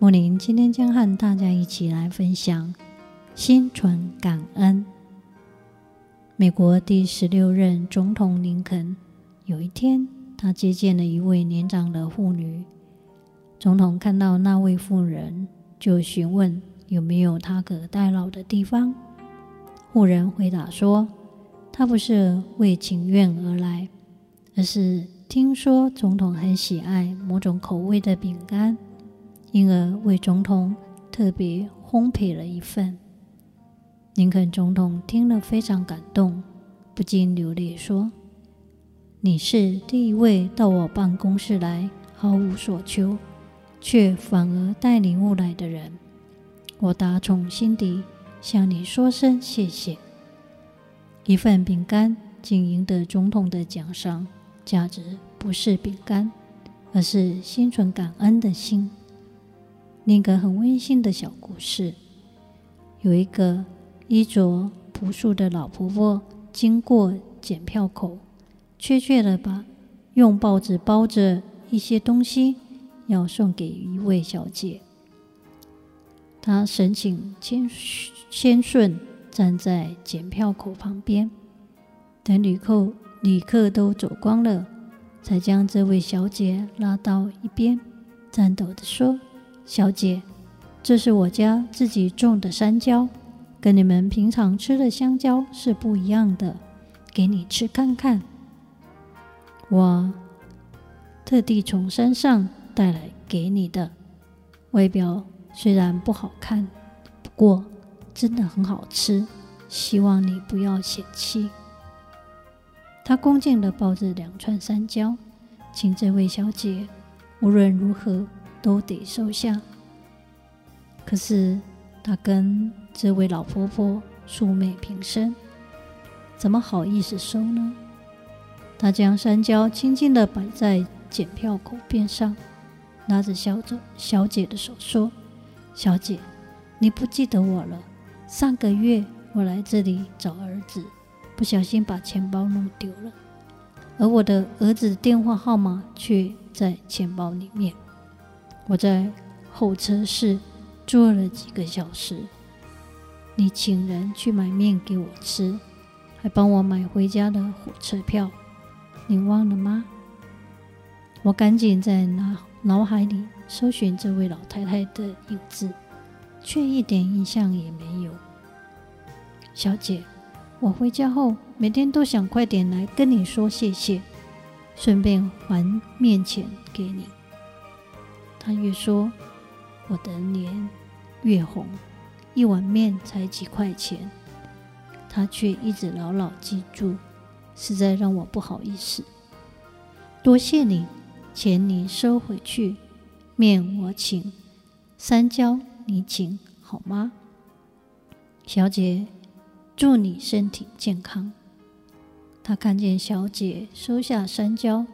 木林今天将和大家一起来分享心存感恩。美国第十六任总统林肯有一天，他接见了一位年长的妇女。总统看到那位妇人，就询问有没有他可代劳的地方。妇人回答说：“他不是为请愿而来，而是听说总统很喜爱某种口味的饼干。”因而为总统特别烘焙了一份。林肯总统听了非常感动，不禁流泪说：“你是第一位到我办公室来毫无所求，却反而带礼物来的人。我打从心底向你说声谢谢。”一份饼干竟赢得总统的奖赏，价值不是饼干，而是心存感恩的心。另一个很温馨的小故事，有一个衣着朴素的老婆婆经过检票口，确切的把用报纸包着一些东西要送给一位小姐。她神情谦谦顺，站在检票口旁边，等旅客旅客都走光了，才将这位小姐拉到一边，颤抖地说。小姐，这是我家自己种的山椒，跟你们平常吃的香蕉是不一样的，给你吃看看。我特地从山上带来给你的，外表虽然不好看，不过真的很好吃，希望你不要嫌弃。他恭敬地抱着两串山蕉，请这位小姐无论如何。都得收下。可是他跟这位老婆婆素昧平生，怎么好意思收呢？他将山蕉轻轻地摆在检票口边上，拉着小着小姐的手说：“小姐，你不记得我了？上个月我来这里找儿子，不小心把钱包弄丢了，而我的儿子电话号码却在钱包里面。”我在候车室坐了几个小时，你请人去买面给我吃，还帮我买回家的火车票，你忘了吗？我赶紧在脑脑海里搜寻这位老太太的影子，却一点印象也没有。小姐，我回家后每天都想快点来跟你说谢谢，顺便还面钱给你。他越说，我的脸越红。一碗面才几块钱，他却一直牢牢记住，实在让我不好意思。多谢你，钱你收回去，面我请，山蕉你请，好吗？小姐，祝你身体健康。他看见小姐收下山椒，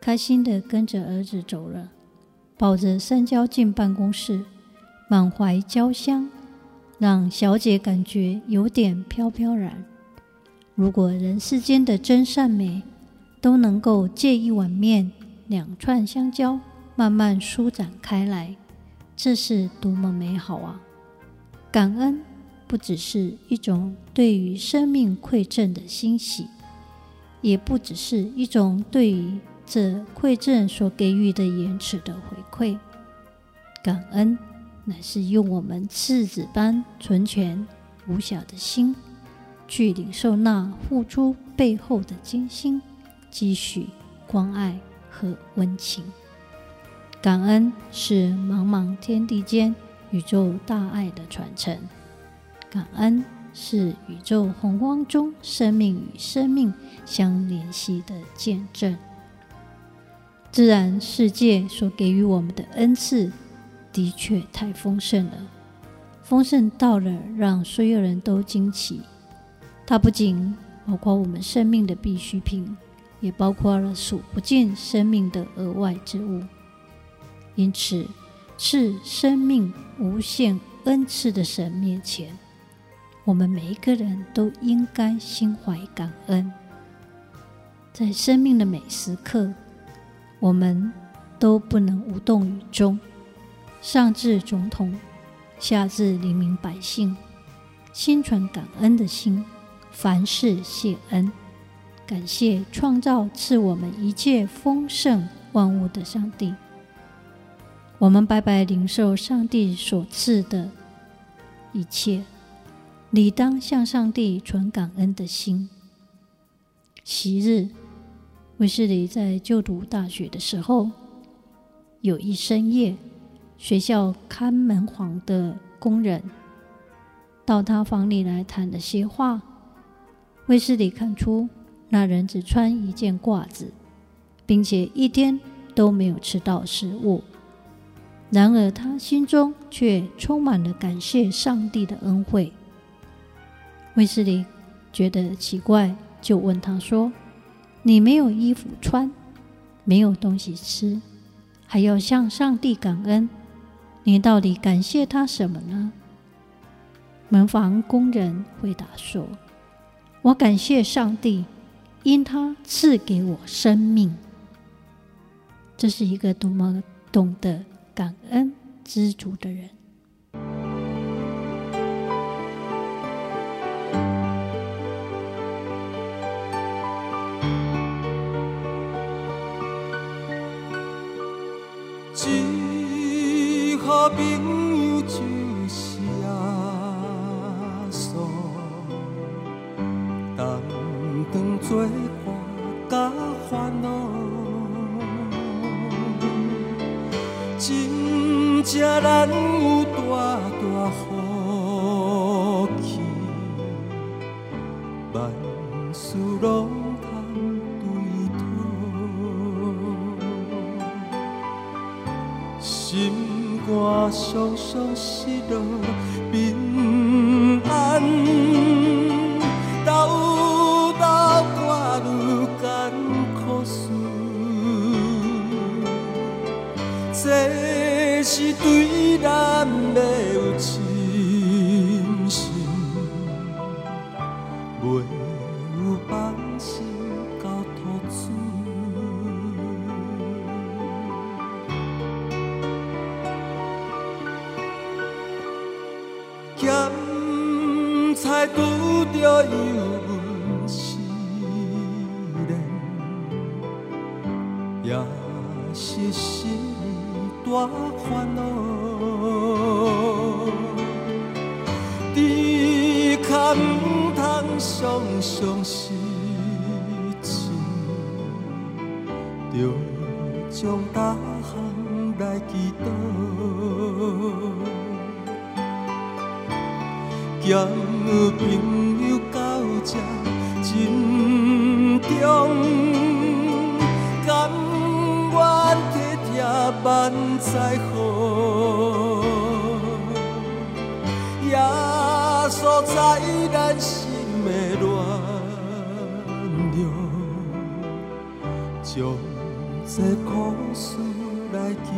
开心的跟着儿子走了。抱着香蕉进办公室，满怀焦香，让小姐感觉有点飘飘然。如果人世间的真善美都能够借一碗面、两串香蕉慢慢舒展开来，这是多么美好啊！感恩不只是一种对于生命馈赠的欣喜，也不只是一种对于这馈赠所给予的延迟的回馈，感恩乃是用我们赤子般纯全无瑕的心，去领受那付出背后的精心、积蓄、关爱和温情。感恩是茫茫天地间宇宙大爱的传承，感恩是宇宙洪荒中生命与生命相联系的见证。自然世界所给予我们的恩赐，的确太丰盛了，丰盛到了让所有人都惊奇。它不仅包括我们生命的必需品，也包括了数不尽生命的额外之物。因此，是生命无限恩赐的神面前，我们每一个人都应该心怀感恩。在生命的每时刻，我们都不能无动于衷。上至总统，下至黎民百姓，心存感恩的心，凡事谢恩，感谢创造赐我们一切丰盛万物的上帝。我们白白领受上帝所赐的一切，理当向上帝存感恩的心。昔日，卫斯理在就读大学的时候，有一深夜。学校看门房的工人到他房里来谈了些话，卫斯理看出那人只穿一件褂子，并且一天都没有吃到食物。然而他心中却充满了感谢上帝的恩惠。卫斯理觉得奇怪，就问他说：“你没有衣服穿，没有东西吃，还要向上帝感恩？”你到底感谢他什么呢？门房工人回答说：“我感谢上帝，因他赐给我生命。”这是一个多么懂得感恩知足的人。朋友就是阿嫂，同当作伴甲烦恼，真正难有大大福气，万事拢我双双失落平安，斗斗挂愈艰苦事，咸菜拄着油温试炼，也是心大烦恼。猪脚毋通常常失志，着将大项来祈祷。交朋友到这珍重，甘愿体贴万载好，耶稣在咱心的暖融，将这苦事来祈